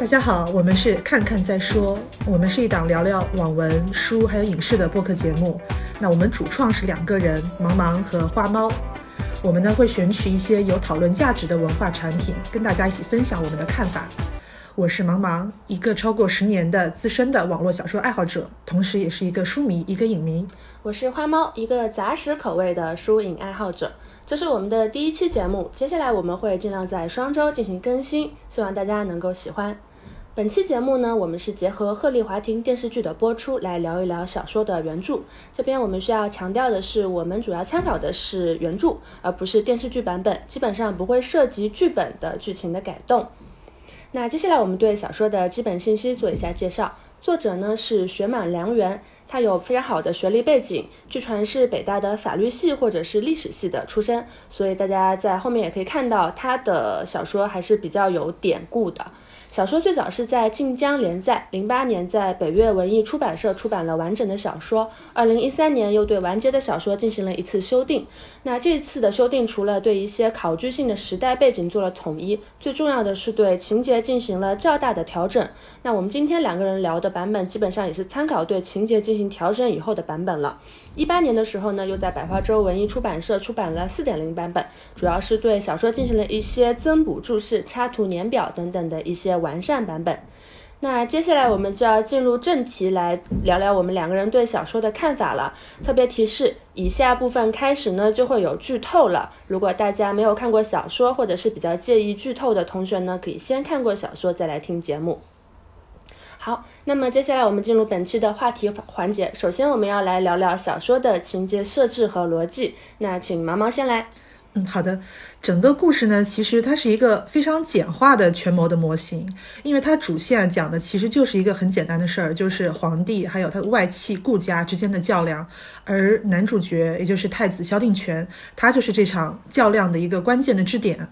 大家好，我们是看看再说，我们是一档聊聊网文、书还有影视的播客节目。那我们主创是两个人，茫茫和花猫。我们呢会选取一些有讨论价值的文化产品，跟大家一起分享我们的看法。我是茫茫，一个超过十年的资深的网络小说爱好者，同时也是一个书迷，一个影迷。我是花猫，一个杂食口味的书影爱好者。这是我们的第一期节目，接下来我们会尽量在双周进行更新，希望大家能够喜欢。本期节目呢，我们是结合《鹤唳华亭》电视剧的播出来聊一聊小说的原著。这边我们需要强调的是，我们主要参考的是原著，而不是电视剧版本，基本上不会涉及剧本的剧情的改动。那接下来我们对小说的基本信息做一下介绍。作者呢是雪满良缘，他有非常好的学历背景，据传是北大的法律系或者是历史系的出身，所以大家在后面也可以看到他的小说还是比较有典故的。小说最早是在晋江连载，零八年在北岳文艺出版社出版了完整的小说，二零一三年又对完结的小说进行了一次修订。那这次的修订除了对一些考据性的时代背景做了统一，最重要的是对情节进行了较大的调整。那我们今天两个人聊的版本基本上也是参考对情节进行调整以后的版本了。一八年的时候呢，又在百花洲文艺出版社出版了四点零版本，主要是对小说进行了一些增补注释、插图年表等等的一些完善版本。那接下来我们就要进入正题，来聊聊我们两个人对小说的看法了。特别提示：以下部分开始呢就会有剧透了。如果大家没有看过小说，或者是比较介意剧透的同学呢，可以先看过小说再来听节目。好，那么接下来我们进入本期的话题环节。首先，我们要来聊聊小说的情节设置和逻辑。那请毛毛先来。嗯，好的。整个故事呢，其实它是一个非常简化的权谋的模型，因为它主线讲的其实就是一个很简单的事儿，就是皇帝还有他的外戚顾家之间的较量，而男主角也就是太子萧定权，他就是这场较量的一个关键的支点。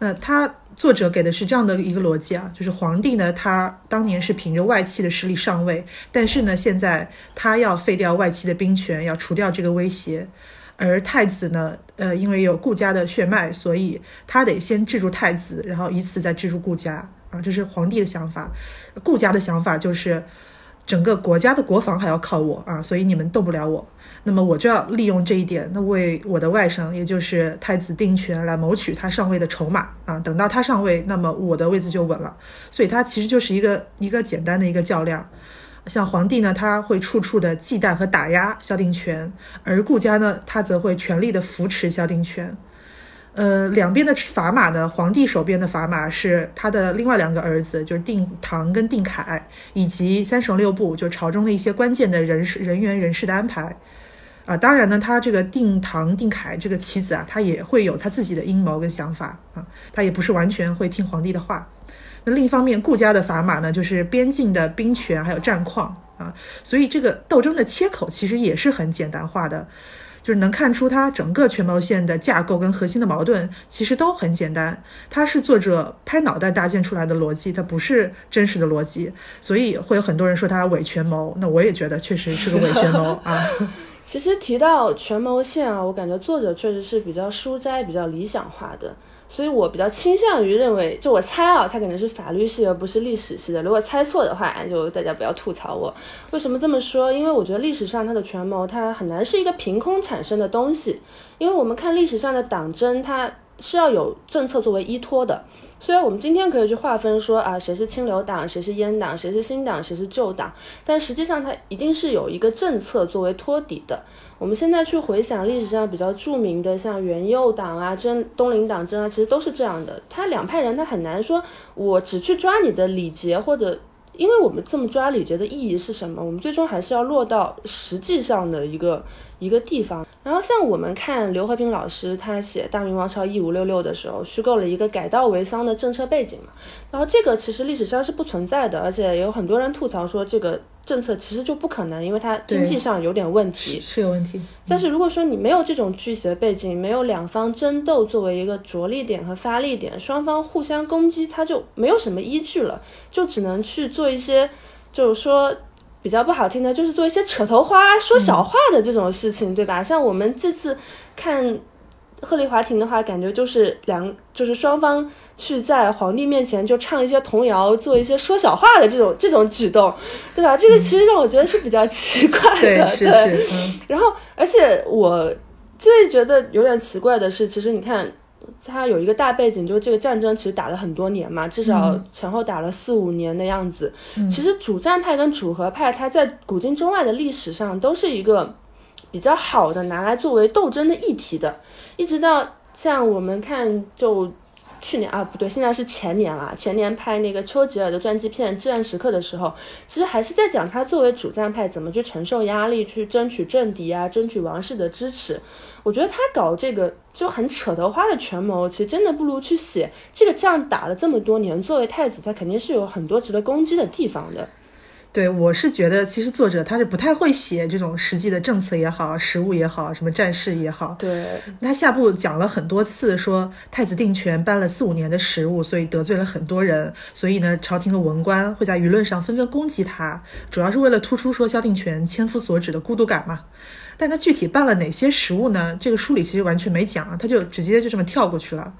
那他。作者给的是这样的一个逻辑啊，就是皇帝呢，他当年是凭着外戚的实力上位，但是呢，现在他要废掉外戚的兵权，要除掉这个威胁，而太子呢，呃，因为有顾家的血脉，所以他得先制住太子，然后以此再制住顾家啊，这是皇帝的想法。顾家的想法就是整个国家的国防还要靠我啊，所以你们动不了我。那么我就要利用这一点，那为我的外甥，也就是太子定权来谋取他上位的筹码啊。等到他上位，那么我的位子就稳了。所以他其实就是一个一个简单的一个较量。像皇帝呢，他会处处的忌惮和打压萧定权，而顾家呢，他则会全力的扶持萧定权。呃，两边的砝码呢，皇帝手边的砝码是他的另外两个儿子，就是定唐跟定凯，以及三省六部，就朝中的一些关键的人事人员人事的安排。啊，当然呢，他这个定唐、定凯这个棋子啊，他也会有他自己的阴谋跟想法啊，他也不是完全会听皇帝的话。那另一方面，顾家的砝码呢，就是边境的兵权还有战况啊，所以这个斗争的切口其实也是很简单化的，就是能看出他整个权谋线的架构跟核心的矛盾其实都很简单，它是作者拍脑袋搭建出来的逻辑，它不是真实的逻辑，所以会有很多人说他伪权谋，那我也觉得确实是个伪权谋啊。其实提到权谋线啊，我感觉作者确实是比较书斋、比较理想化的，所以我比较倾向于认为，就我猜啊，他可能是法律系而不是历史系的。如果猜错的话，就大家不要吐槽我。为什么这么说？因为我觉得历史上它的权谋，它很难是一个凭空产生的东西，因为我们看历史上的党争，它是要有政策作为依托的。虽然我们今天可以去划分说啊，谁是清流党，谁是阉党，谁是新党，谁是旧党，但实际上它一定是有一个政策作为托底的。我们现在去回想历史上比较著名的，像元佑党啊、真东林党争啊，其实都是这样的。他两派人，他很难说，我只去抓你的礼节，或者因为我们这么抓礼节的意义是什么？我们最终还是要落到实际上的一个。一个地方，然后像我们看刘和平老师他写《大明王朝一五六六》的时候，虚构了一个改稻为桑的政策背景嘛，然后这个其实历史上是不存在的，而且有很多人吐槽说这个政策其实就不可能，因为它经济上有点问题，是有问题。但是如果说你没有这种具体的背景，没有两方争斗作为一个着力点和发力点，双方互相攻击，它就没有什么依据了，就只能去做一些，就是说。比较不好听的，就是做一些扯头花、说小话的这种事情，对吧？像我们这次看鹤唳华亭的话，感觉就是两就是双方去在皇帝面前就唱一些童谣，做一些说小话的这种这种举动，对吧？这个其实让我觉得是比较奇怪的，对，是是。然后，而且我最觉得有点奇怪的是，其实你看。它有一个大背景，就是这个战争其实打了很多年嘛，至少前后打了四五年的样子。其实主战派跟主和派，它在古今中外的历史上都是一个比较好的拿来作为斗争的议题的，一直到像我们看就。去年啊，不对，现在是前年了。前年拍那个丘吉尔的传记片《至暗时刻》的时候，其实还是在讲他作为主战派怎么去承受压力，去争取政敌啊，争取王室的支持。我觉得他搞这个就很扯头花的权谋，其实真的不如去写这个仗打了这么多年，作为太子，他肯定是有很多值得攻击的地方的。对，我是觉得其实作者他是不太会写这种实际的政策也好，实物也好，什么战事也好。对，他下部讲了很多次，说太子定权搬了四五年的实物，所以得罪了很多人，所以呢，朝廷的文官会在舆论上纷纷攻击他，主要是为了突出说萧定权千夫所指的孤独感嘛。但他具体办了哪些实物呢？这个书里其实完全没讲，他就直接就这么跳过去了。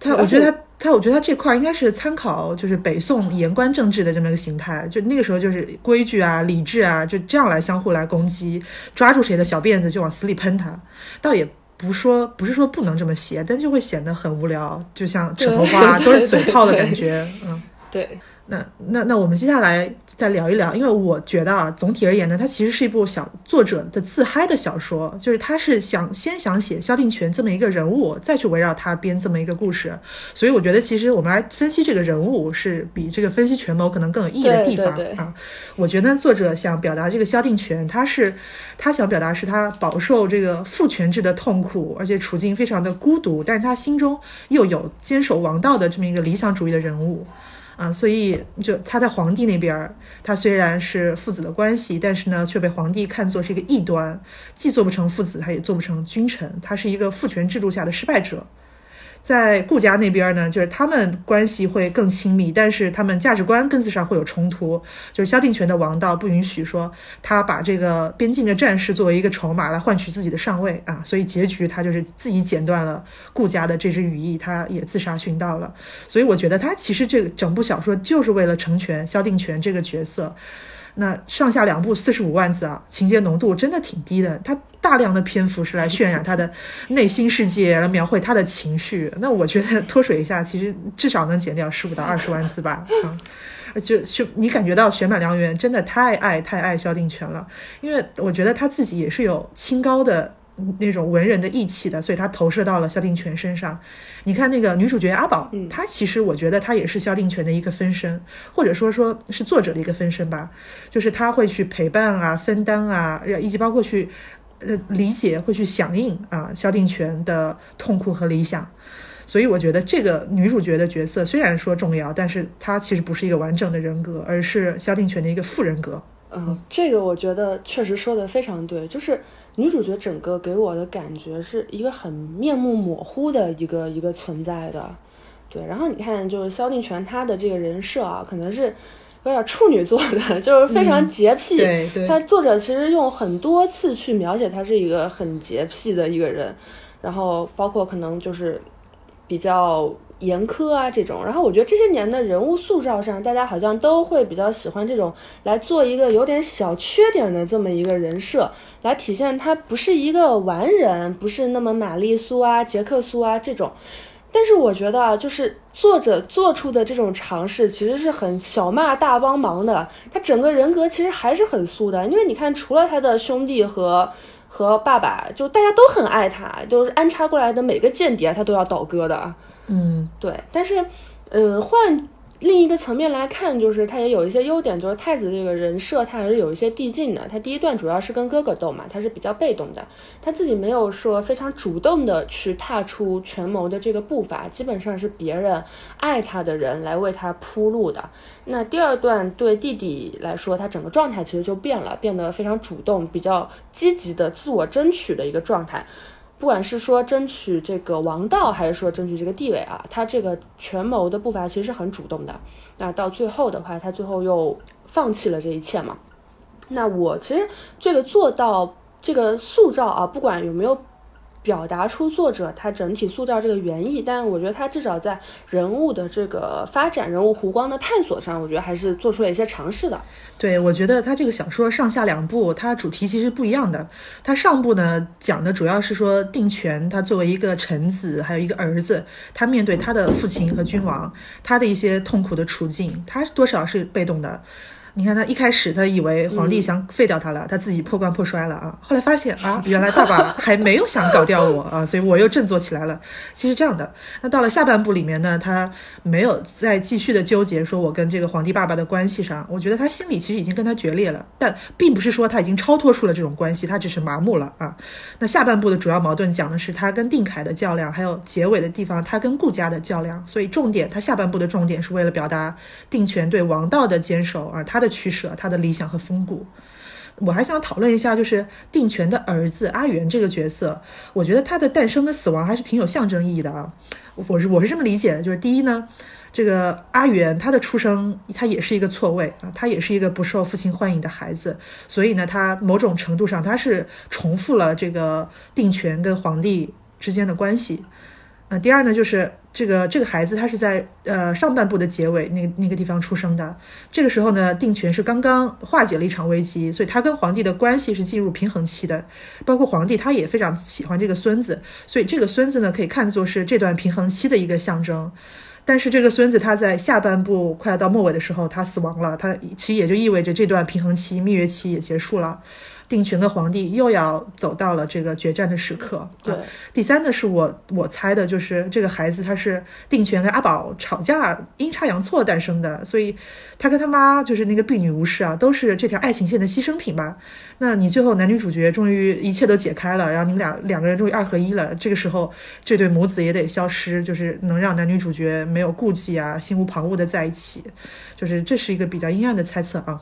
他，我觉得他。他我觉得他这块应该是参考，就是北宋言官政治的这么一个形态，就那个时候就是规矩啊、礼制啊，就这样来相互来攻击，抓住谁的小辫子就往死里喷他，倒也不说 不是说不能这么写，但就会显得很无聊，就像扯头花都是嘴炮的感觉，嗯，对。那那那我们接下来再聊一聊，因为我觉得啊，总体而言呢，它其实是一部小作者的自嗨的小说，就是他是想先想写萧定权这么一个人物，再去围绕他编这么一个故事。所以我觉得其实我们来分析这个人物，是比这个分析权谋可能更有意义的地方啊。我觉得作者想表达这个萧定权，他是他想表达是他饱受这个父权制的痛苦，而且处境非常的孤独，但是他心中又有坚守王道的这么一个理想主义的人物。啊，所以就他在皇帝那边，他虽然是父子的关系，但是呢，却被皇帝看作是一个异端，既做不成父子，他也做不成君臣，他是一个父权制度下的失败者。在顾家那边呢，就是他们关系会更亲密，但是他们价值观根子上会有冲突。就是萧定权的王道不允许说他把这个边境的战事作为一个筹码来换取自己的上位啊，所以结局他就是自己剪断了顾家的这支羽翼，他也自杀殉道了。所以我觉得他其实这个整部小说就是为了成全萧定权这个角色。那上下两部四十五万字啊，情节浓度真的挺低的。他大量的篇幅是来渲染他的内心世界，来描绘他的情绪。那我觉得脱水一下，其实至少能减掉十五到二十万字吧。啊，就就你感觉到雪满良缘真的太爱太爱萧定权了，因为我觉得他自己也是有清高的。那种文人的义气的，所以他投射到了萧定权身上。你看那个女主角阿宝，她其实我觉得她也是萧定权的一个分身，或者说说是作者的一个分身吧。就是他会去陪伴啊、分担啊，以及包括去呃理解、会去响应啊萧定权的痛苦和理想。所以我觉得这个女主角的角色虽然说重要，但是她其实不是一个完整的人格，而是萧定权的一个副人格。嗯，这个我觉得确实说的非常对，就是。女主角整个给我的感觉是一个很面目模糊的一个一个存在的，对。然后你看，就是萧定权他的这个人设啊，可能是有点处女座的，就是非常洁癖。对对。他作者其实用很多次去描写他是一个很洁癖的一个人，然后包括可能就是比较。严苛啊，这种，然后我觉得这些年的人物塑造上，大家好像都会比较喜欢这种来做一个有点小缺点的这么一个人设，来体现他不是一个完人，不是那么玛丽苏啊、杰克苏啊这种。但是我觉得，就是作者做出的这种尝试，其实是很小骂大帮忙的。他整个人格其实还是很素的，因为你看，除了他的兄弟和和爸爸，就大家都很爱他，就是安插过来的每个间谍，他都要倒戈的。嗯，对，但是，嗯，换另一个层面来看，就是他也有一些优点，就是太子这个人设他还是有一些递进的。他第一段主要是跟哥哥斗嘛，他是比较被动的，他自己没有说非常主动的去踏出权谋的这个步伐，基本上是别人爱他的人来为他铺路的。那第二段对弟弟来说，他整个状态其实就变了，变得非常主动，比较积极的自我争取的一个状态。不管是说争取这个王道，还是说争取这个地位啊，他这个权谋的步伐其实是很主动的。那到最后的话，他最后又放弃了这一切嘛？那我其实这个做到这个塑造啊，不管有没有表达出作者他整体塑造这个原意，但我觉得他至少在人物的这个发展、人物弧光的探索上，我觉得还是做出了一些尝试的。对，我觉得他这个小说上下两部，它主题其实不一样的。他上部呢讲的主要是说定权，他作为一个臣子，还有一个儿子，他面对他的父亲和君王，他的一些痛苦的处境，他多少是被动的。你看他一开始，他以为皇帝想废掉他了，他自己破罐破摔了啊。后来发现啊，原来爸爸 还没有想搞掉我啊，所以我又振作起来了。其实这样的，那到了下半部里面呢，他没有再继续的纠结说我跟这个皇帝爸爸的关系上，我觉得他心里其实已经跟他决裂了，但并不是说他已经超脱出了这种关系，他只是麻木了啊。那下半部的主要矛盾讲的是他跟定凯的较量，还有结尾的地方他跟顾家的较量，所以重点他下半部的重点是为了表达定权对王道的坚守啊，他。的的取舍，他的理想和风骨，我还想讨论一下，就是定权的儿子阿元这个角色，我觉得他的诞生跟死亡还是挺有象征意义的啊。我是我是这么理解的，就是第一呢，这个阿元他的出生，他也是一个错位啊，他也是一个不受父亲欢迎的孩子，所以呢，他某种程度上他是重复了这个定权跟皇帝之间的关系。第二呢，就是这个这个孩子他是在呃上半部的结尾那那个地方出生的。这个时候呢，定权是刚刚化解了一场危机，所以他跟皇帝的关系是进入平衡期的。包括皇帝他也非常喜欢这个孙子，所以这个孙子呢可以看作是这段平衡期的一个象征。但是这个孙子他在下半部快要到末尾的时候他死亡了，他其实也就意味着这段平衡期蜜月期也结束了。定权的皇帝又要走到了这个决战的时刻。对，第三呢是我我猜的，就是这个孩子他是定权跟阿宝吵架阴差阳错诞生的，所以他跟他妈就是那个婢女无事啊，都是这条爱情线的牺牲品吧。那你最后男女主角终于一切都解开了，然后你们俩两个人终于二合一了，这个时候这对母子也得消失，就是能让男女主角没有顾忌啊，心无旁骛的在一起，就是这是一个比较阴暗的猜测啊。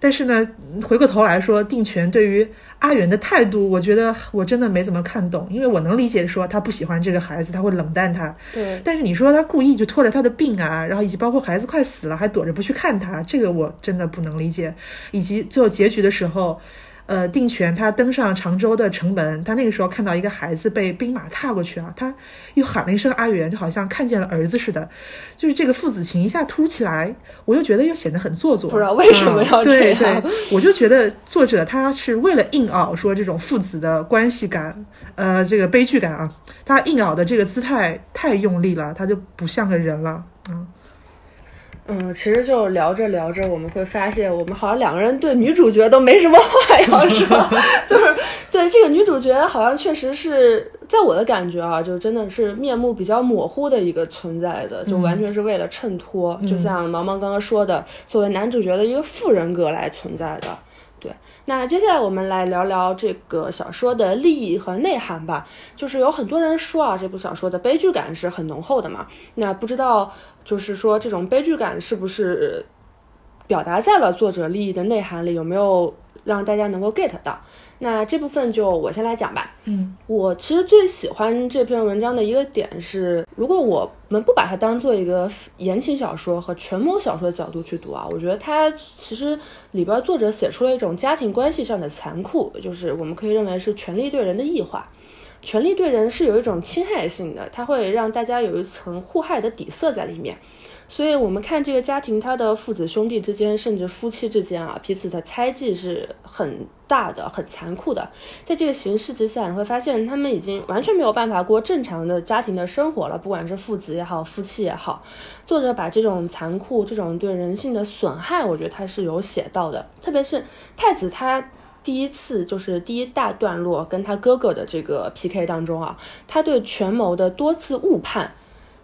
但是呢，回过头来说，定权对于阿元的态度，我觉得我真的没怎么看懂，因为我能理解说他不喜欢这个孩子，他会冷淡他。对。但是你说他故意就拖着他的病啊，然后以及包括孩子快死了还躲着不去看他，这个我真的不能理解。以及最后结局的时候。呃，定权他登上常州的城门，他那个时候看到一个孩子被兵马踏过去啊，他又喊了一声阿元，就好像看见了儿子似的，就是这个父子情一下凸起来，我就觉得又显得很做作，不知道为什么要这样。对对，我就觉得作者他是为了硬熬说这种父子的关系感，呃，这个悲剧感啊，他硬熬的这个姿态太用力了，他就不像个人了，嗯。嗯，其实就聊着聊着，我们会发现，我们好像两个人对女主角都没什么话要说，就是对这个女主角，好像确实是在我的感觉啊，就真的是面目比较模糊的一个存在的，就完全是为了衬托，就像毛毛刚刚说的，作为男主角的一个副人格来存在的。对，那接下来我们来聊聊这个小说的利益和内涵吧。就是有很多人说啊，这部小说的悲剧感是很浓厚的嘛，那不知道。就是说，这种悲剧感是不是表达在了作者利益的内涵里？有没有让大家能够 get 到？那这部分就我先来讲吧。嗯，我其实最喜欢这篇文章的一个点是，如果我们不把它当做一个言情小说和权谋小说的角度去读啊，我觉得它其实里边作者写出了一种家庭关系上的残酷，就是我们可以认为是权力对人的异化。权力对人是有一种侵害性的，它会让大家有一层互害的底色在里面。所以，我们看这个家庭，他的父子兄弟之间，甚至夫妻之间啊，彼此的猜忌是很大的、很残酷的。在这个形势之下，你会发现他们已经完全没有办法过正常的家庭的生活了，不管是父子也好，夫妻也好。作者把这种残酷、这种对人性的损害，我觉得他是有写到的。特别是太子他。第一次就是第一大段落，跟他哥哥的这个 PK 当中啊，他对权谋的多次误判，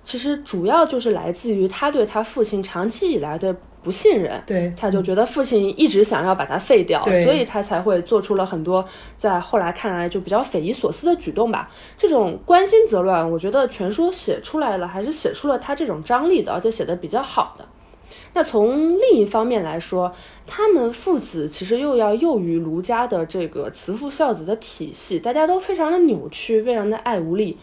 其实主要就是来自于他对他父亲长期以来的不信任。对，他就觉得父亲一直想要把他废掉，所以他才会做出了很多在后来看来就比较匪夷所思的举动吧。这种关心则乱，我觉得全书写出来了，还是写出了他这种张力的，而且写的比较好的。那从另一方面来说，他们父子其实又要囿于儒家的这个慈父孝子的体系，大家都非常的扭曲，非常的爱无力。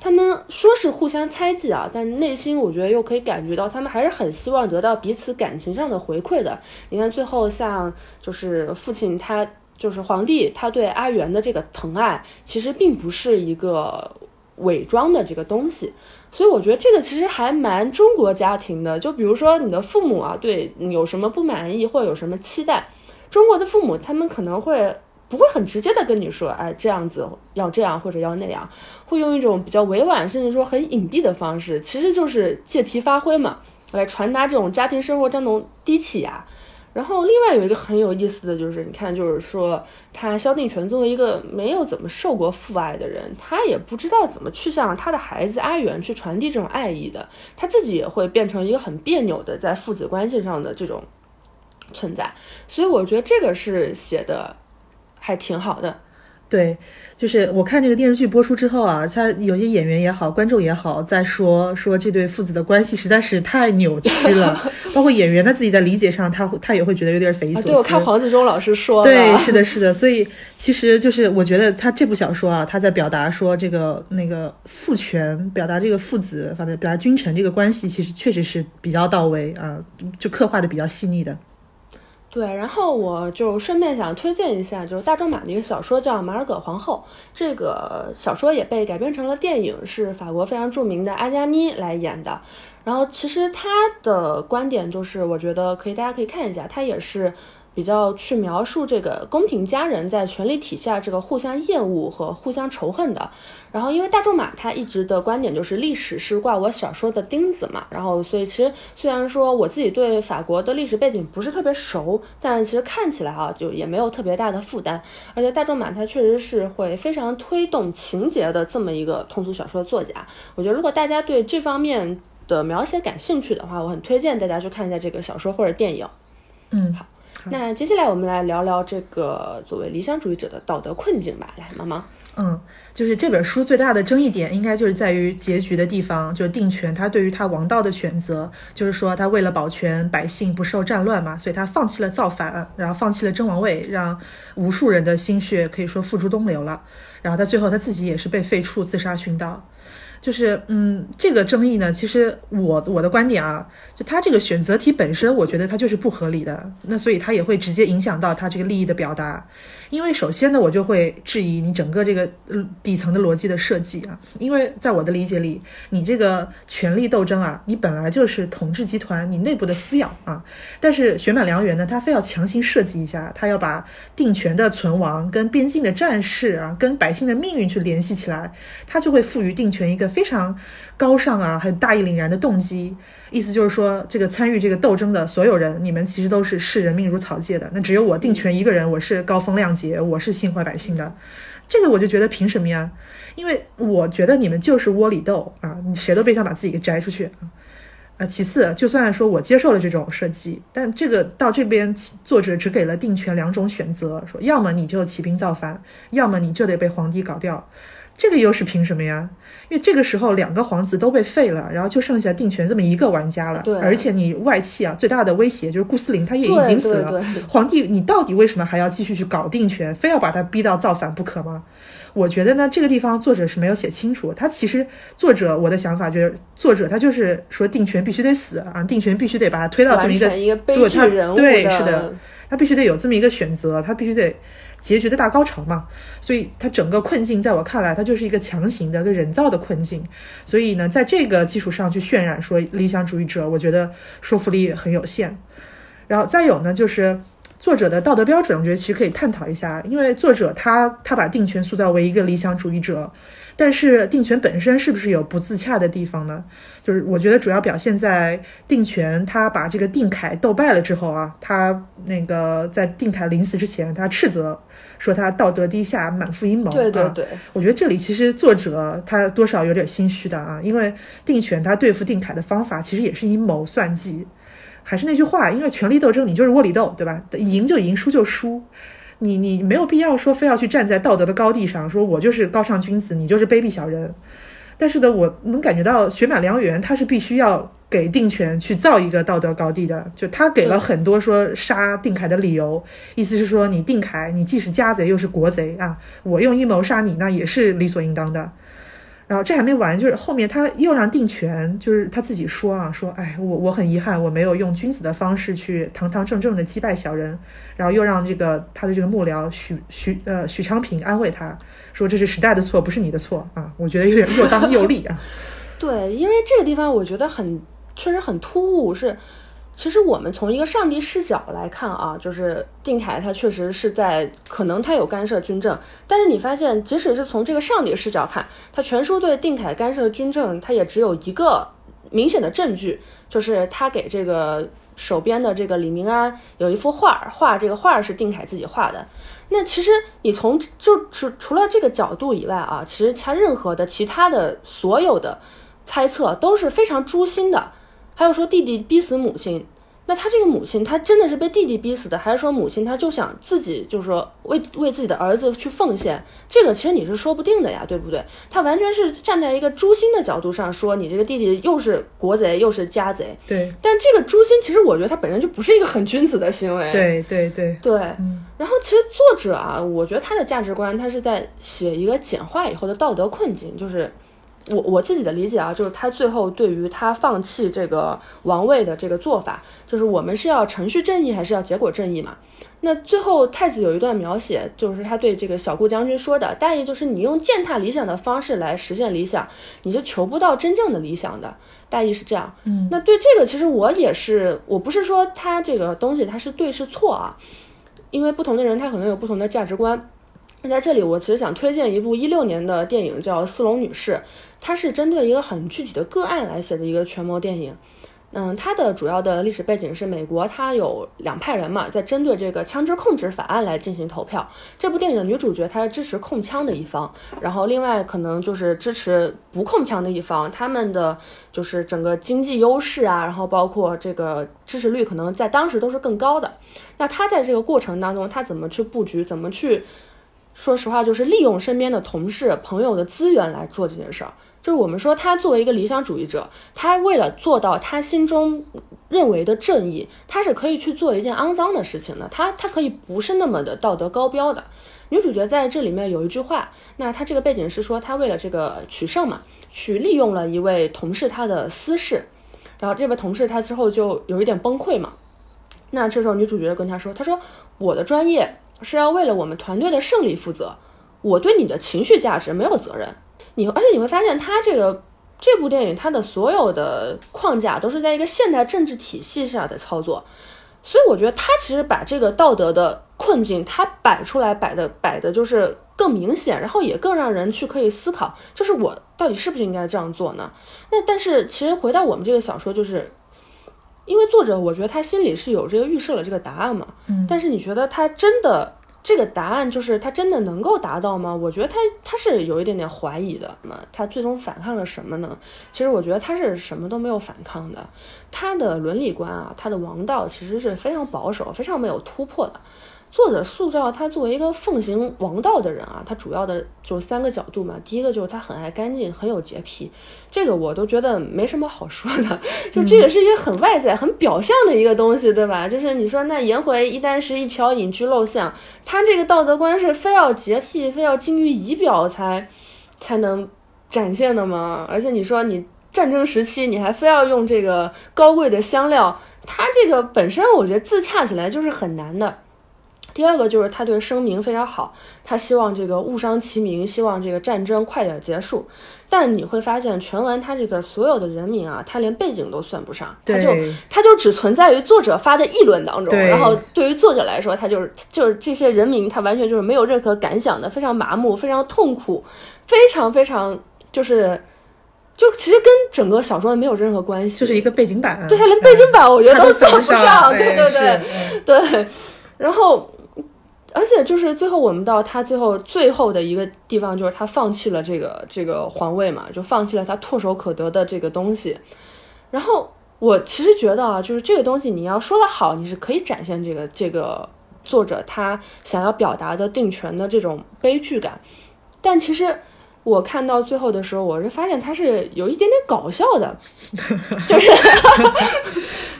他们说是互相猜忌啊，但内心我觉得又可以感觉到，他们还是很希望得到彼此感情上的回馈的。你看最后，像就是父亲他就是皇帝他对阿元的这个疼爱，其实并不是一个伪装的这个东西。所以我觉得这个其实还蛮中国家庭的。就比如说你的父母啊，对你有什么不满意或者有什么期待，中国的父母他们可能会不会很直接的跟你说，哎，这样子要这样或者要那样，会用一种比较委婉甚至说很隐蔽的方式，其实就是借题发挥嘛，来传达这种家庭生活中那种低气压。然后另外有一个很有意思的就是，你看，就是说他萧定权作为一个没有怎么受过父爱的人，他也不知道怎么去向他的孩子阿元去传递这种爱意的，他自己也会变成一个很别扭的在父子关系上的这种存在。所以我觉得这个是写的还挺好的。对，就是我看这个电视剧播出之后啊，他有些演员也好，观众也好，在说说这对父子的关系实在是太扭曲了，包括演员他自己在理解上，他他也会觉得有点匪夷所思。对我看黄子忠老师说，对，是的，是的，所以其实就是我觉得他这部小说啊，他在表达说这个那个父权，表达这个父子，反正表达君臣这个关系，其实确实是比较到位啊，就刻画的比较细腻的。对，然后我就顺便想推荐一下，就是大仲马的一个小说叫《马尔戈皇后》，这个小说也被改编成了电影，是法国非常著名的阿加妮来演的。然后其实他的观点就是，我觉得可以，大家可以看一下，他也是。比较去描述这个宫廷家人在权力体下这个互相厌恶和互相仇恨的。然后，因为大仲马他一直的观点就是历史是挂我小说的钉子嘛。然后，所以其实虽然说我自己对法国的历史背景不是特别熟，但其实看起来啊就也没有特别大的负担。而且大仲马他确实是会非常推动情节的这么一个通俗小说作家。我觉得如果大家对这方面的描写感兴趣的话，我很推荐大家去看一下这个小说或者电影。嗯，好。那接下来我们来聊聊这个作为理想主义者的道德困境吧。来，妈妈。嗯，就是这本书最大的争议点，应该就是在于结局的地方，就是定权他对于他王道的选择，就是说他为了保全百姓不受战乱嘛，所以他放弃了造反，然后放弃了争王位，让无数人的心血可以说付诸东流了。然后他最后他自己也是被废黜，自杀殉道。就是，嗯，这个争议呢，其实我我的观点啊，就他这个选择题本身，我觉得他就是不合理的，那所以他也会直接影响到他这个利益的表达。因为首先呢，我就会质疑你整个这个底层的逻辑的设计啊。因为在我的理解里，你这个权力斗争啊，你本来就是统治集团你内部的私养啊。但是玄满良缘呢，他非要强行设计一下，他要把定权的存亡跟边境的战事啊，跟百姓的命运去联系起来，他就会赋予定权一个非常高尚啊、很大义凛然的动机。意思就是说，这个参与这个斗争的所有人，你们其实都是视人命如草芥的。那只有我定权一个人，我是高风亮节，我是心怀百姓的。这个我就觉得凭什么呀？因为我觉得你们就是窝里斗啊！你谁都别想把自己给摘出去啊！呃，其次，就算说我接受了这种设计，但这个到这边作者只给了定权两种选择，说要么你就起兵造反，要么你就得被皇帝搞掉。这个又是凭什么呀？因为这个时候两个皇子都被废了，然后就剩下定权这么一个玩家了。对，而且你外戚啊，最大的威胁就是顾思林，他也已经死了。皇帝，你到底为什么还要继续去搞定权，非要把他逼到造反不可吗？我觉得呢，这个地方作者是没有写清楚。他其实作者，我的想法就是，作者他就是说定权必须得死啊，定权必须得把他推到这么一个一个悲剧人物对，是的，他必须得有这么一个选择，他必须得。结局的大高潮嘛，所以它整个困境在我看来，它就是一个强行的、一个人造的困境。所以呢，在这个基础上去渲染说理想主义者，我觉得说服力很有限。然后再有呢，就是作者的道德标准，我觉得其实可以探讨一下，因为作者他他把定权塑造为一个理想主义者。但是定权本身是不是有不自洽的地方呢？就是我觉得主要表现在定权他把这个定凯斗败了之后啊，他那个在定凯临死之前，他斥责说他道德低下，满腹阴谋。对对对，我觉得这里其实作者他多少有点心虚的啊，因为定权他对付定凯的方法其实也是阴谋算计。还是那句话，因为权力斗争你就是窝里斗，对吧？赢就赢，输就输。你你没有必要说非要去站在道德的高地上，说我就是高尚君子，你就是卑鄙小人。但是呢，我能感觉到雪满良缘，他是必须要给定权去造一个道德高地的。就他给了很多说杀定凯的理由，意思是说你定凯，你既是家贼又是国贼啊，我用阴谋杀你，那也是理所应当的。然后这还没完，就是后面他又让定权，就是他自己说啊，说哎，我我很遗憾，我没有用君子的方式去堂堂正正的击败小人，然后又让这个他的这个幕僚许许呃许昌平安慰他说这是时代的错，不是你的错啊，我觉得有点又当又立啊。对，因为这个地方我觉得很确实很突兀，是。其实我们从一个上帝视角来看啊，就是定凯他确实是在可能他有干涉军政，但是你发现即使是从这个上帝视角看，他全书对定凯干涉军政，他也只有一个明显的证据，就是他给这个手边的这个李明安有一幅画，画这个画是定凯自己画的。那其实你从就除除了这个角度以外啊，其实他任何的其他的所有的猜测都是非常诛心的。还有说弟弟逼死母亲，那他这个母亲，他真的是被弟弟逼死的，还是说母亲他就想自己就是说为为自己的儿子去奉献？这个其实你是说不定的呀，对不对？他完全是站在一个诛心的角度上说，你这个弟弟又是国贼又是家贼。对。但这个诛心，其实我觉得他本身就不是一个很君子的行为。对对对对。然后其实作者啊，我觉得他的价值观，他是在写一个简化以后的道德困境，就是。我我自己的理解啊，就是他最后对于他放弃这个王位的这个做法，就是我们是要程序正义还是要结果正义嘛？那最后太子有一段描写，就是他对这个小顾将军说的，大意就是你用践踏理想的方式来实现理想，你是求不到真正的理想的。大意是这样。嗯，那对这个其实我也是，我不是说他这个东西他是对是错啊，因为不同的人他可能有不同的价值观。那在这里我其实想推荐一部一六年的电影，叫《斯隆女士》。它是针对一个很具体的个案来写的一个权谋电影，嗯，它的主要的历史背景是美国，它有两派人嘛，在针对这个枪支控制法案来进行投票。这部电影的女主角她是支持控枪的一方，然后另外可能就是支持不控枪的一方，他们的就是整个经济优势啊，然后包括这个支持率可能在当时都是更高的。那他在这个过程当中，他怎么去布局，怎么去，说实话就是利用身边的同事朋友的资源来做这件事儿。就是我们说，他作为一个理想主义者，他为了做到他心中认为的正义，他是可以去做一件肮脏的事情的。他他可以不是那么的道德高标的。女主角在这里面有一句话，那她这个背景是说，她为了这个取胜嘛，去利用了一位同事他的私事，然后这位同事他之后就有一点崩溃嘛。那这时候女主角跟他说，他说我的专业是要为了我们团队的胜利负责，我对你的情绪价值没有责任。你而且你会发现，他这个这部电影，它的所有的框架都是在一个现代政治体系下的操作，所以我觉得他其实把这个道德的困境，他摆出来摆的摆的就是更明显，然后也更让人去可以思考，就是我到底是不是应该这样做呢？那但是其实回到我们这个小说，就是因为作者，我觉得他心里是有这个预设了这个答案嘛，嗯，但是你觉得他真的？这个答案就是他真的能够达到吗？我觉得他他是有一点点怀疑的。那么他最终反抗了什么呢？其实我觉得他是什么都没有反抗的。他的伦理观啊，他的王道其实是非常保守、非常没有突破的。作者塑造他作为一个奉行王道的人啊，他主要的就是三个角度嘛。第一个就是他很爱干净，很有洁癖，这个我都觉得没什么好说的，就这个是一个很外在、很表象的一个东西，对吧？就是你说那颜回一箪食一瓢饮居陋巷，他这个道德观是非要洁癖、非要精于仪表才才能展现的吗？而且你说你战争时期你还非要用这个高贵的香料，他这个本身我觉得自洽起来就是很难的。第二个就是他对声明非常好，他希望这个误伤其名，希望这个战争快点结束。但你会发现，全文他这个所有的人名啊，他连背景都算不上，他就他就只存在于作者发的议论当中。然后对于作者来说，他就是就是这些人名，他完全就是没有任何感想的，非常麻木，非常痛苦，非常非常就是就其实跟整个小说没有任何关系，就是一个背景板。对他连背景板我觉得都算不上，对对对对，然后。而且就是最后我们到他最后最后的一个地方，就是他放弃了这个这个皇位嘛，就放弃了他唾手可得的这个东西。然后我其实觉得啊，就是这个东西你要说的好，你是可以展现这个这个作者他想要表达的定权的这种悲剧感。但其实我看到最后的时候，我是发现他是有一点点搞笑的，就是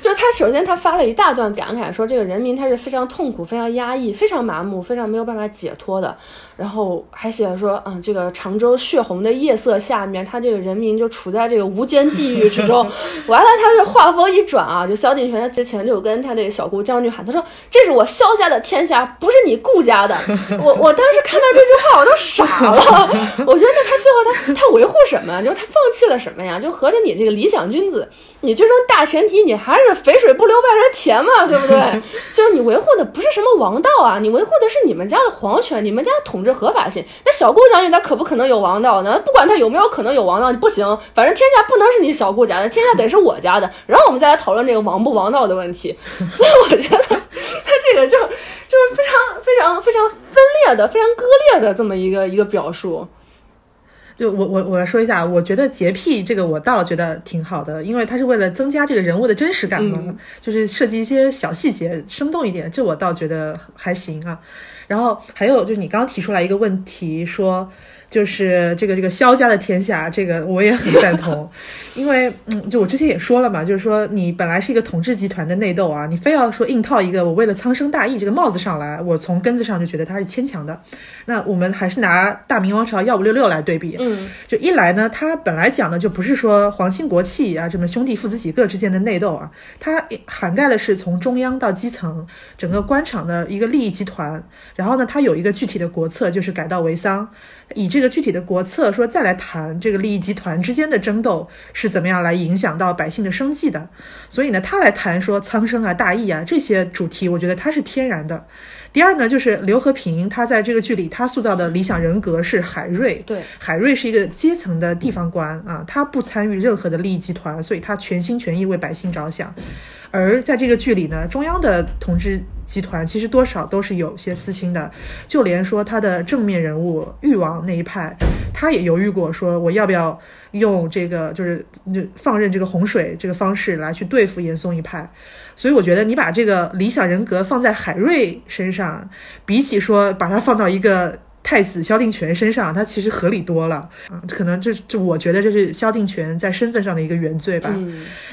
就是他首先他发了一大段感慨，说这个人民他是非常痛苦、非常压抑、非常麻木、非常没有办法解脱的。然后还写说，嗯，这个常州血红的夜色下面，他这个人民就处在这个无间地狱之中。完了，他这话锋一转啊，就萧定权之前就跟他那个小姑将军喊，他说：“这是我萧家的天下，不是你顾家的。”我我当时看到这句话，我都傻了。我觉得他最后他他维护什么？就是他放弃了什么呀？就合着你这个理想君子，你最终大前提你还是肥水不流外人田嘛，对不对？就是你维护的不是什么王道啊，你维护的是你们家的皇权，你们家统。是合法性，那小顾将军他可不可能有王道呢？不管他有没有可能有王道，不行，反正天下不能是你小顾家的，天下得是我家的。然后我们再来讨论这个王不王道的问题。所以我觉得他这个就就是非常非常非常分裂的、非常割裂的这么一个一个表述。就我我我来说一下，我觉得洁癖这个我倒觉得挺好的，因为它是为了增加这个人物的真实感嘛，就是设计一些小细节，生动一点，这我倒觉得还行啊。然后还有就是你刚刚提出来一个问题，说就是这个这个萧家的天下，这个我也很赞同，因为嗯，就我之前也说了嘛，就是说你本来是一个统治集团的内斗啊，你非要说硬套一个我为了苍生大义这个帽子上来，我从根子上就觉得它是牵强的。那我们还是拿大明王朝幺五六六来对比，嗯，就一来呢，它本来讲的就不是说皇亲国戚啊，这么兄弟父子几个之间的内斗啊，它涵盖的是从中央到基层整个官场的一个利益集团。然后呢，它有一个具体的国策，就是改稻为桑，以这个具体的国策说再来谈这个利益集团之间的争斗是怎么样来影响到百姓的生计的。所以呢，他来谈说苍生啊、大义啊这些主题，我觉得他是天然的。第二呢，就是刘和平，他在这个剧里他塑造的理想人格是海瑞，对，海瑞是一个阶层的地方官啊，他不参与任何的利益集团，所以他全心全意为百姓着想。而在这个剧里呢，中央的统治集团其实多少都是有些私心的，就连说他的正面人物誉王那一派，他也犹豫过，说我要不要用这个就是放任这个洪水这个方式来去对付严嵩一派。所以我觉得你把这个理想人格放在海瑞身上，比起说把它放到一个。太子萧定权身上，他其实合理多了啊，可能这这我觉得这是萧定权在身份上的一个原罪吧。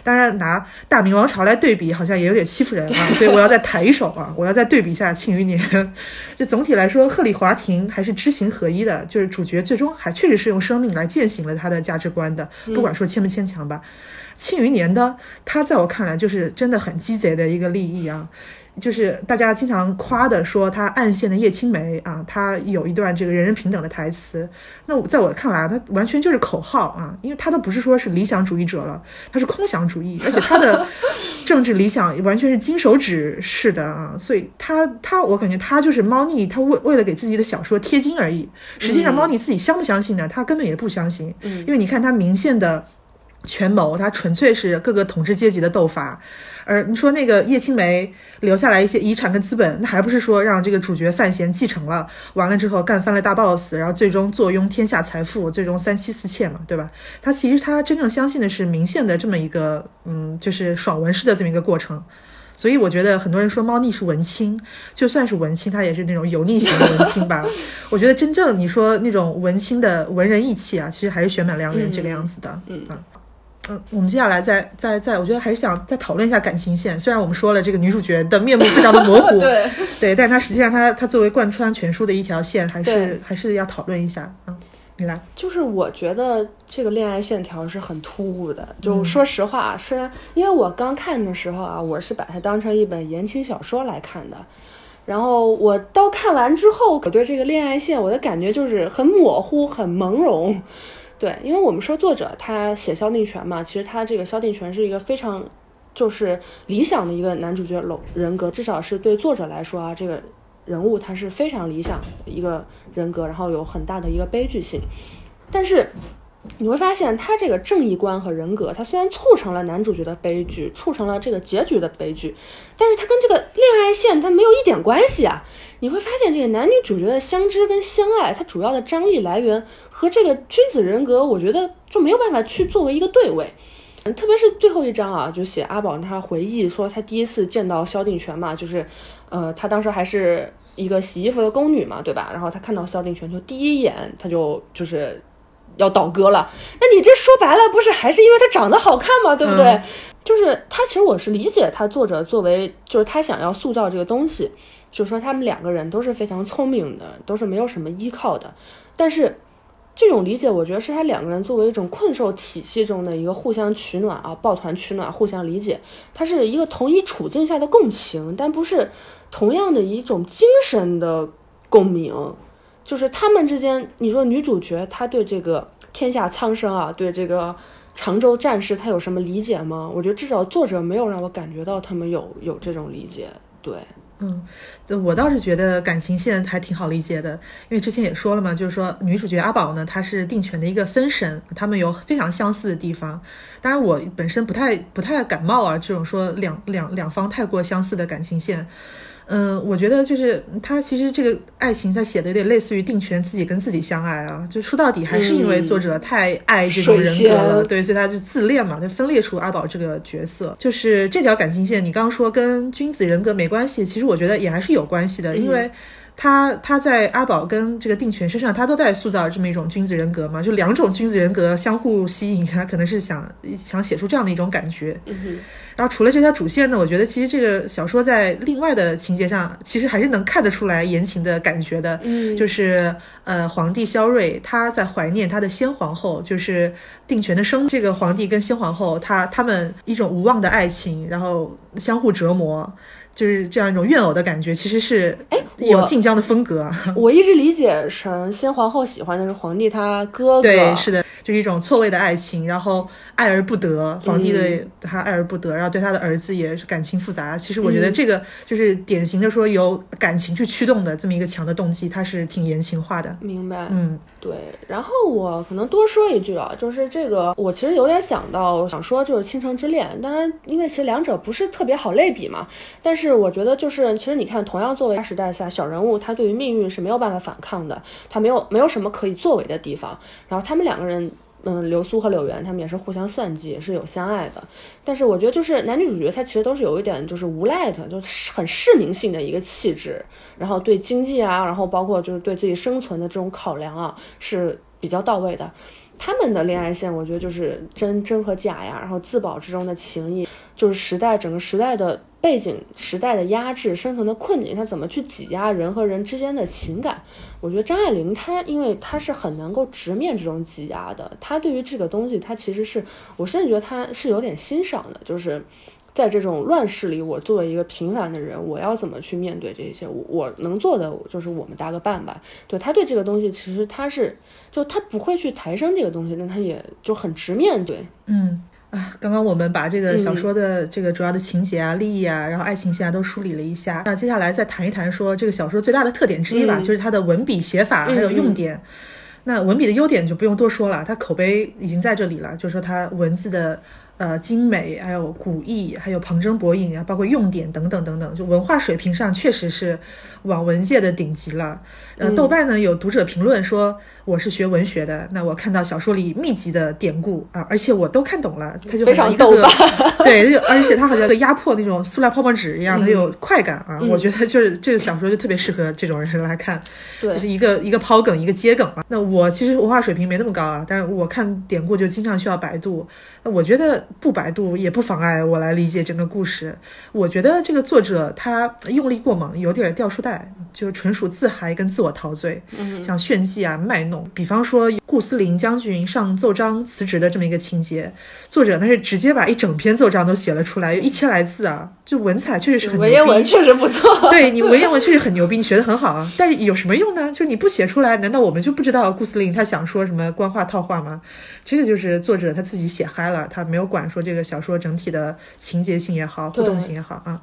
当然拿大明王朝来对比，好像也有点欺负人啊，所以我要再抬一手啊，我要再对比一下《庆余年》。就总体来说，鹤唳华亭还是知行合一的，就是主角最终还确实是用生命来践行了他的价值观的，不管说牵不牵强吧。《庆余年》的他在我看来就是真的很鸡贼的一个利益啊。就是大家经常夸的说他暗线的叶青梅啊，他有一段这个人人平等的台词。那在我看来，他完全就是口号啊，因为他都不是说是理想主义者了，他是空想主义，而且他的 政治理想完全是金手指式的啊。所以他他，我感觉他就是猫腻，他为为了给自己的小说贴金而已。实际上，猫腻自己相不相信呢？他根本也不相信，因为你看他明线的权谋，它纯粹是各个统治阶级的斗法。而你说那个叶青梅留下来一些遗产跟资本，那还不是说让这个主角范闲继承了，完了之后干翻了大 boss，然后最终坐拥天下财富，最终三妻四妾嘛，对吧？他其实他真正相信的是明线的这么一个，嗯，就是爽文式的这么一个过程。所以我觉得很多人说猫腻是文青，就算是文青，他也是那种油腻型的文青吧。我觉得真正你说那种文青的文人义气啊，其实还是选满良人这个样子的，嗯。嗯，我们接下来再再再，我觉得还是想再讨论一下感情线。虽然我们说了这个女主角的面目非常的模糊，对对，但是她实际上她她作为贯穿全书的一条线，还是还是要讨论一下。嗯，你来，就是我觉得这个恋爱线条是很突兀的。就说实话，虽然因为我刚看的时候啊，我是把它当成一本言情小说来看的，然后我到看完之后，我对这个恋爱线我的感觉就是很模糊，很朦胧。对，因为我们说作者他写萧定权嘛，其实他这个萧定权是一个非常就是理想的一个男主角楼人格，至少是对作者来说啊，这个人物他是非常理想一个人格，然后有很大的一个悲剧性。但是你会发现，他这个正义观和人格，他虽然促成了男主角的悲剧，促成了这个结局的悲剧，但是他跟这个恋爱线他没有一点关系啊。你会发现，这个男女主角的相知跟相爱，它主要的张力来源。和这个君子人格，我觉得就没有办法去作为一个对位，嗯，特别是最后一章啊，就写阿宝他回忆说他第一次见到萧定权嘛，就是，呃，他当时还是一个洗衣服的宫女嘛，对吧？然后他看到萧定权，就第一眼他就就是要倒戈了。那你这说白了，不是还是因为他长得好看吗？对不对？就是他，其实我是理解他作者作为，就是他想要塑造这个东西，就是说他们两个人都是非常聪明的，都是没有什么依靠的。但是这种理解，我觉得是他两个人作为一种困兽体系中的一个互相取暖啊，抱团取暖，互相理解，它是一个同一处境下的共情，但不是同样的一种精神的共鸣。就是他们之间，你说女主角她对这个天下苍生啊，对这个。常州战士他有什么理解吗？我觉得至少作者没有让我感觉到他们有有这种理解。对，嗯，我倒是觉得感情线还挺好理解的，因为之前也说了嘛，就是说女主角阿宝呢，她是定权的一个分神，他们有非常相似的地方。当然，我本身不太不太感冒啊，这种说两两两方太过相似的感情线。嗯，我觉得就是他其实这个爱情他写的有点类似于定权自己跟自己相爱啊，就说到底还是因为作者太爱这种人格了，对，所以他就自恋嘛，就分裂出阿宝这个角色。就是这条感情线，你刚刚说跟君子人格没关系，其实我觉得也还是有关系的，因为。他他在阿宝跟这个定权身上，他都在塑造这么一种君子人格嘛，就两种君子人格相互吸引，他可能是想想写出这样的一种感觉。然后除了这条主线呢，我觉得其实这个小说在另外的情节上，其实还是能看得出来言情的感觉的。嗯，就是呃，皇帝萧睿他在怀念他的先皇后，就是定权的生这个皇帝跟先皇后，他他们一种无望的爱情，然后相互折磨。就是这样一种怨偶的感觉，其实是哎有晋江的风格。我一直理解成先皇后喜欢的是皇帝他哥哥，对，是的，就是一种错位的爱情，然后爱而不得，皇帝对他爱而不得，然后对他的儿子也是感情复杂。其实我觉得这个就是典型的说由感情去驱动的这么一个强的动机，它是挺言情化的。明白，嗯。对，然后我可能多说一句啊，就是这个，我其实有点想到想说，就是《倾城之恋》，当然，因为其实两者不是特别好类比嘛，但是我觉得就是，其实你看，同样作为大时代下小人物，他对于命运是没有办法反抗的，他没有没有什么可以作为的地方，然后他们两个人。嗯，流苏和柳原他们也是互相算计，也是有相爱的。但是我觉得，就是男女主角他其实都是有一点就是无赖的，就是很市民性的一个气质。然后对经济啊，然后包括就是对自己生存的这种考量啊，是比较到位的。他们的恋爱线，我觉得就是真真和假呀，然后自保之中的情谊，就是时代整个时代的。背景时代的压制、生存的困境，他怎么去挤压人和人之间的情感？我觉得张爱玲她，因为她是很能够直面这种挤压的。她对于这个东西，她其实是我甚至觉得她是有点欣赏的。就是在这种乱世里，我作为一个平凡的人，我要怎么去面对这些？我我能做的就是我们搭个伴吧。对他对这个东西，其实他是就他不会去抬升这个东西，但他也就很直面对。嗯。啊，刚刚我们把这个小说的这个主要的情节啊、利益啊，然后爱情线啊都梳理了一下。那接下来再谈一谈，说这个小说最大的特点之一吧，就是它的文笔、写法还有用点。那文笔的优点就不用多说了，它口碑已经在这里了，就是说它文字的。呃，精美，还有古意，还有旁征博引啊，包括用典等等等等，就文化水平上确实是网文界的顶级了。呃，豆瓣呢有读者评论说我是学文学的，那我看到小说里密集的典故啊，而且我都看懂了，他就非常豆瓣，对，而且他好像压迫那种塑料泡沫纸一样，它有快感啊。我觉得就是这个小说就特别适合这种人来看，就是一个一个抛梗，一个接梗嘛。那我其实文化水平没那么高啊，但是我看典故就经常需要百度。那我觉得。不百度也不妨碍我来理解整个故事。我觉得这个作者他用力过猛，有点掉书袋，就纯属自嗨跟自我陶醉，像炫技啊、卖弄。比方说顾思林将军上奏章辞职的这么一个情节，作者那是直接把一整篇奏章都写了出来，有一千来字啊，就文采确实是很文言文确实不错。对你文言文确实很牛逼，你学的很好啊。但是有什么用呢？就是你不写出来，难道我们就不知道顾思林他想说什么官话套话吗？这个就是作者他自己写嗨了，他没有管。说这个小说整体的情节性也好，互动性也好啊。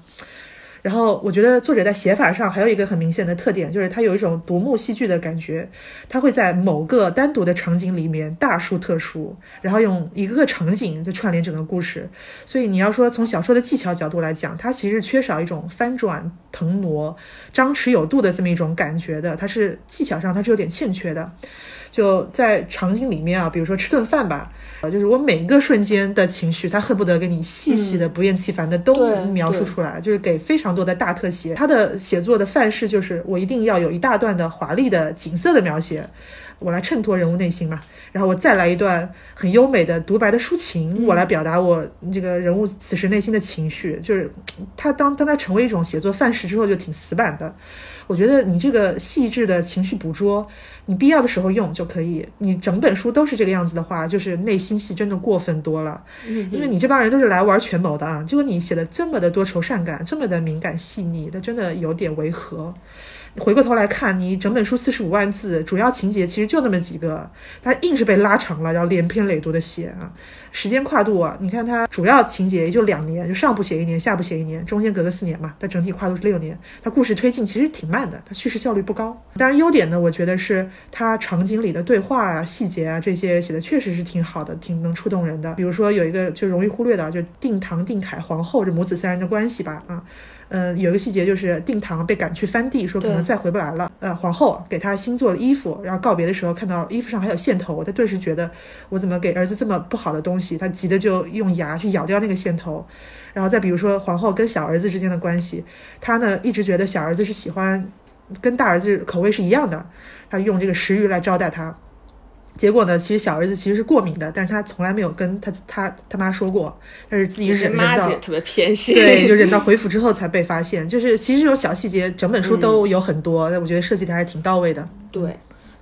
然后我觉得作者在写法上还有一个很明显的特点，就是他有一种独幕戏剧的感觉。他会在某个单独的场景里面大书特书，然后用一个个场景在串联整个故事。所以你要说从小说的技巧角度来讲，它其实缺少一种翻转腾挪、张弛有度的这么一种感觉的。它是技巧上它是有点欠缺的。就在场景里面啊，比如说吃顿饭吧，啊，就是我每一个瞬间的情绪，他恨不得给你细细的、不厌其烦的都描述出来，就是给非常多的大特写。他的写作的范式就是我一定要有一大段的华丽的景色的描写，我来衬托人物内心嘛，然后我再来一段很优美的独白的抒情，我来表达我这个人物此时内心的情绪。就是他当当他成为一种写作范式之后，就挺死板的。我觉得你这个细致的情绪捕捉，你必要的时候用就可以。你整本书都是这个样子的话，就是内心戏真的过分多了。因为你这帮人都是来玩权谋的啊，结果你写的这么的多愁善感，这么的敏感细腻，那真的有点违和。回过头来看，你整本书四十五万字，主要情节其实就那么几个，它硬是被拉长了，然后连篇累牍的写啊，时间跨度啊，你看它主要情节也就两年，就上部写一年，下部写一年，中间隔个四年嘛，它整体跨度是六年，它故事推进其实挺慢的，它叙事效率不高。当然优点呢，我觉得是他场景里的对话啊、细节啊这些写的确实是挺好的，挺能触动人的。比如说有一个就容易忽略的，就定唐、定凯、皇后这母子三人的关系吧，啊。嗯，有一个细节就是定唐被赶去翻地，说可能再回不来了。呃，皇后给他新做了衣服，然后告别的时候看到衣服上还有线头，他顿时觉得我怎么给儿子这么不好的东西？他急得就用牙去咬掉那个线头。然后再比如说皇后跟小儿子之间的关系，他呢一直觉得小儿子是喜欢跟大儿子口味是一样的，他用这个食欲来招待他。结果呢，其实小儿子其实是过敏的，但是他从来没有跟他他他妈说过，但是自己忍忍到特别偏心，对，就忍到回府之后才被发现。就是其实这种小细节，整本书都有很多，但我觉得设计的还是挺到位的。对。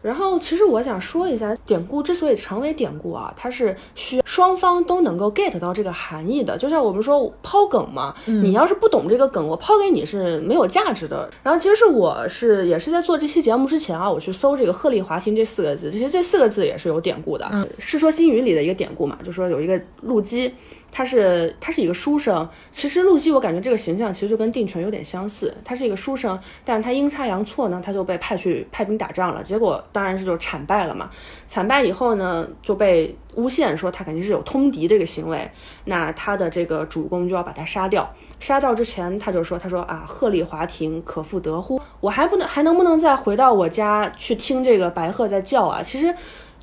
然后，其实我想说一下，典故之所以成为典故啊，它是需要双方都能够 get 到这个含义的。就像我们说抛梗嘛，你要是不懂这个梗，我抛给你是没有价值的。然后，其实是我是也是在做这期节目之前啊，我去搜这个“鹤唳华亭”这四个字，其实这四个字也是有典故的，《世说新语》里的一个典故嘛，就说有一个陆机。他是他是一个书生，其实陆机我感觉这个形象其实就跟定权有点相似。他是一个书生，但是他阴差阳错呢，他就被派去派兵打仗了。结果当然是就惨败了嘛。惨败以后呢，就被诬陷说他肯定是有通敌这个行为。那他的这个主公就要把他杀掉。杀掉之前，他就说：“他说啊，鹤唳华亭可复得乎？我还不能还能不能再回到我家去听这个白鹤在叫啊？其实。”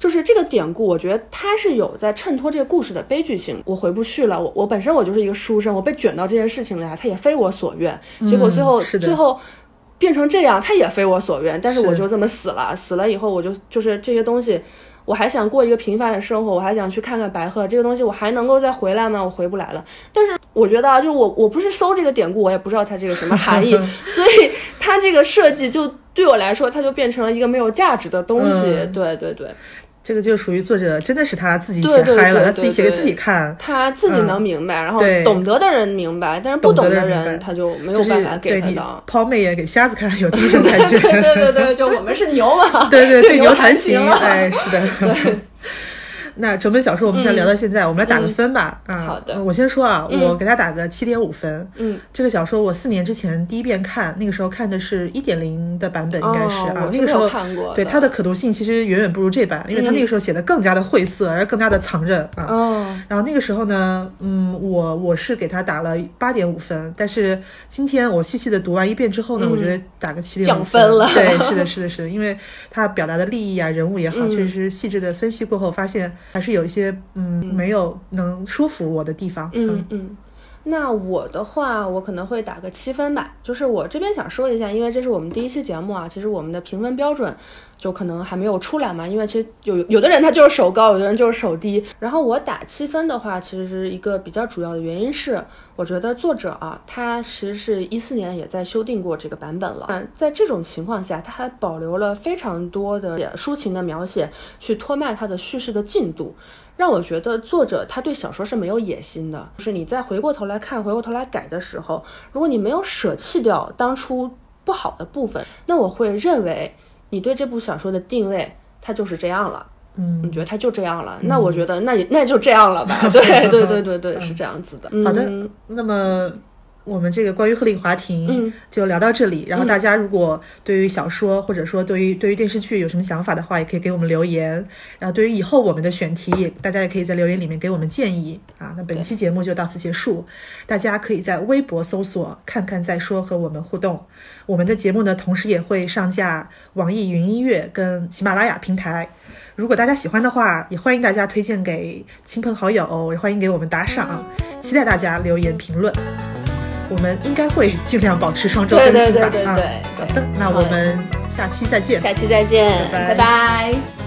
就是这个典故，我觉得它是有在衬托这个故事的悲剧性。我回不去了，我我本身我就是一个书生，我被卷到这件事情里啊，他也非我所愿。结果最后最后变成这样，他也非我所愿。但是我就这么死了，死了以后我就就是这些东西，我还想过一个平凡的生活，我还想去看看白鹤这个东西，我还能够再回来吗？我回不来了。但是我觉得啊，就我我不是搜这个典故，我也不知道它这个什么含义，所以它这个设计就对我来说，它就变成了一个没有价值的东西。对对对。这个就属于作者真的是他自己写嗨了，他自己写给自己看，他自己能明白，然后懂得的人明白，但是不懂的人他就没有办法给他的。抛媚眼给瞎子看，有这种 感觉。对对对，就我们是牛嘛，对对 对牛弹琴，哎，是的。那整本小说我们现在聊到现在，我们来打个分吧。啊，好的，我先说啊，我给他打个七点五分。嗯，这个小说我四年之前第一遍看，那个时候看的是一点零的版本，应该是啊，那个时候对它的可读性其实远远不如这版，因为它那个时候写的更加的晦涩，而更加的藏着啊。哦。然后那个时候呢，嗯，我我是给他打了八点五分，但是今天我细细的读完一遍之后呢，我觉得打个七点五降分了。对，是的，是的，是的，因为他表达的利益啊、人物也好，确实细致的分析过后，发现还是有一些。嗯，没有能说服我的地方。嗯嗯，那我的话，我可能会打个七分吧。就是我这边想说一下，因为这是我们第一期节目啊，其实我们的评分标准就可能还没有出来嘛。因为其实有有的人他就是手高，有的人就是手低。然后我打七分的话，其实是一个比较主要的原因是，我觉得作者啊，他其实是一四年也在修订过这个版本了。嗯，在这种情况下，他还保留了非常多的抒情的描写，去拖慢他的叙事的进度。让我觉得作者他对小说是没有野心的，就是你再回过头来看，回过头来改的时候，如果你没有舍弃掉当初不好的部分，那我会认为你对这部小说的定位它就是这样了。嗯，你觉得它就这样了？那我觉得那也那就这样了吧。对对对对对，是这样子的。好的，那么我们这个关于鹤唳华亭嗯就聊到这里。然后大家如果对于小说或者说对于对于电视剧有什么想法的话，也可以给我们留言。然后对于以后我们的选题，也大家也可以在留言里面给我们建议啊。那本期节目就到此结束，大家可以在微博搜索“看看再说”和我们互动。我们的节目呢，同时也会上架网易云音乐跟喜马拉雅平台。如果大家喜欢的话，也欢迎大家推荐给亲朋好友，也欢迎给我们打赏，期待大家留言评论。我们应该会尽量保持双周更新吧。对，对对对对好的，那我们下期再见。下期再见，拜拜拜拜